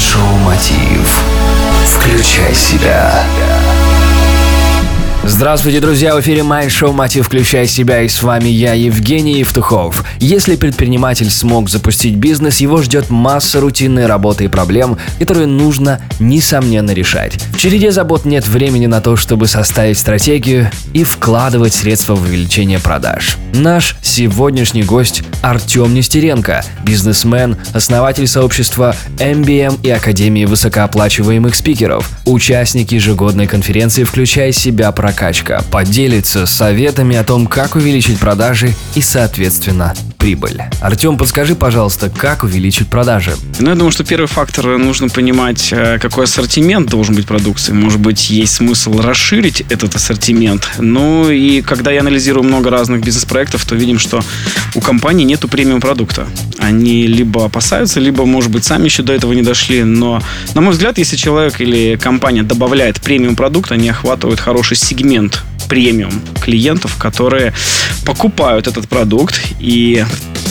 Mind Show Мотив. Включай себя. Здравствуйте, друзья! В эфире Mind Show «Мотив. Включай себя» и с вами я, Евгений Евтухов. Если предприниматель смог запустить бизнес, его ждет масса рутинной работы и проблем, которые нужно, несомненно, решать. В череде забот нет времени на то, чтобы составить стратегию и вкладывать средства в увеличение продаж. Наш сегодняшний гость Артем Нестеренко, бизнесмен, основатель сообщества MBM и Академии высокооплачиваемых спикеров, участник ежегодной конференции «Включай себя» про прокачка поделится советами о том, как увеличить продажи и, соответственно, прибыль. Артем, подскажи, пожалуйста, как увеличить продажи? Ну, я думаю, что первый фактор э, нужно понимать, э, какой ассортимент должен быть продукции. Может быть, есть смысл расширить этот ассортимент. Ну и когда я анализирую много разных бизнес-проектов, то видим, что у компании нету премиум продукта. Они либо опасаются, либо, может быть, сами еще до этого не дошли. Но, на мой взгляд, если человек или компания добавляет премиум продукт, они охватывают хороший сегмент премиум клиентов, которые покупают этот продукт. И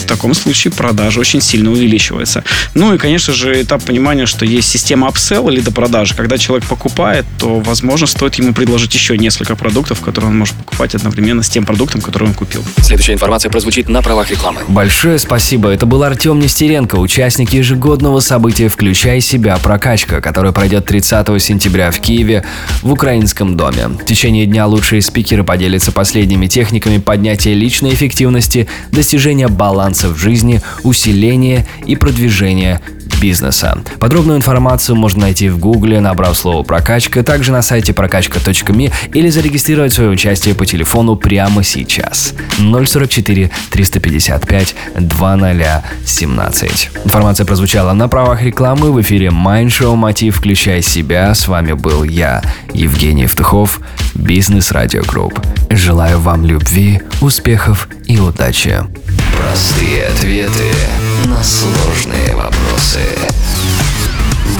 таком случае продажа очень сильно увеличивается. Ну и, конечно же, этап понимания, что есть система апселл или до продажи. Когда человек покупает, то, возможно, стоит ему предложить еще несколько продуктов, которые он может покупать одновременно с тем продуктом, который он купил. Следующая информация прозвучит на правах рекламы. Большое спасибо. Это был Артем Нестеренко, участник ежегодного события «Включай себя. Прокачка», которое пройдет 30 сентября в Киеве в Украинском доме. В течение дня лучшие спикеры поделятся последними техниками поднятия личной эффективности, достижения баланса баланса в жизни, усиления и продвижения бизнеса. Подробную информацию можно найти в гугле, набрав слово «прокачка», также на сайте прокачка.ми или зарегистрировать свое участие по телефону прямо сейчас. 044 355 2017. Информация прозвучала на правах рекламы в эфире Show Мотив «Включай себя». С вами был я, Евгений Евтухов, Business Radio Group. Желаю вам любви, успехов и удачи. Простые ответы на сложные вопросы.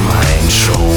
Mind Show